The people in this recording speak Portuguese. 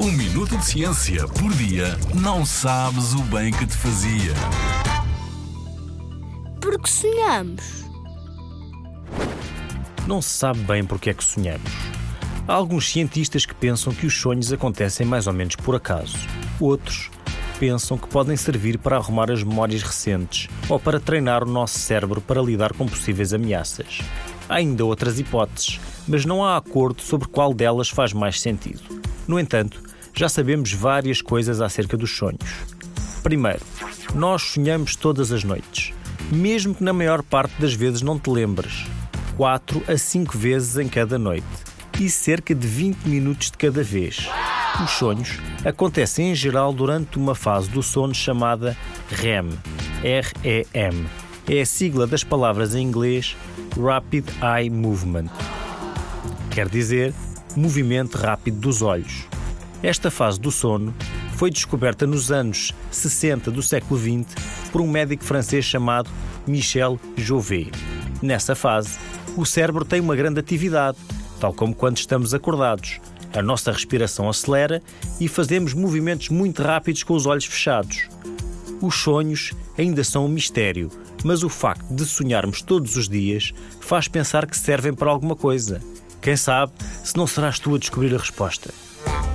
Um minuto de ciência por dia não sabes o bem que te fazia. Porque sonhamos. Não se sabe bem porque é que sonhamos. Há alguns cientistas que pensam que os sonhos acontecem mais ou menos por acaso. Outros pensam que podem servir para arrumar as memórias recentes ou para treinar o nosso cérebro para lidar com possíveis ameaças. Há ainda outras hipóteses, mas não há acordo sobre qual delas faz mais sentido. No entanto, já sabemos várias coisas acerca dos sonhos. Primeiro, nós sonhamos todas as noites, mesmo que na maior parte das vezes não te lembres. 4 a 5 vezes em cada noite e cerca de 20 minutos de cada vez. Os sonhos acontecem em geral durante uma fase do sono chamada REM. R-E-M. É a sigla das palavras em inglês Rapid Eye Movement. Quer dizer, movimento rápido dos olhos. Esta fase do sono foi descoberta nos anos 60 do século XX por um médico francês chamado Michel Jouvet. Nessa fase, o cérebro tem uma grande atividade, tal como quando estamos acordados. A nossa respiração acelera e fazemos movimentos muito rápidos com os olhos fechados. Os sonhos ainda são um mistério, mas o facto de sonharmos todos os dias faz pensar que servem para alguma coisa. Quem sabe se não serás tu a descobrir a resposta.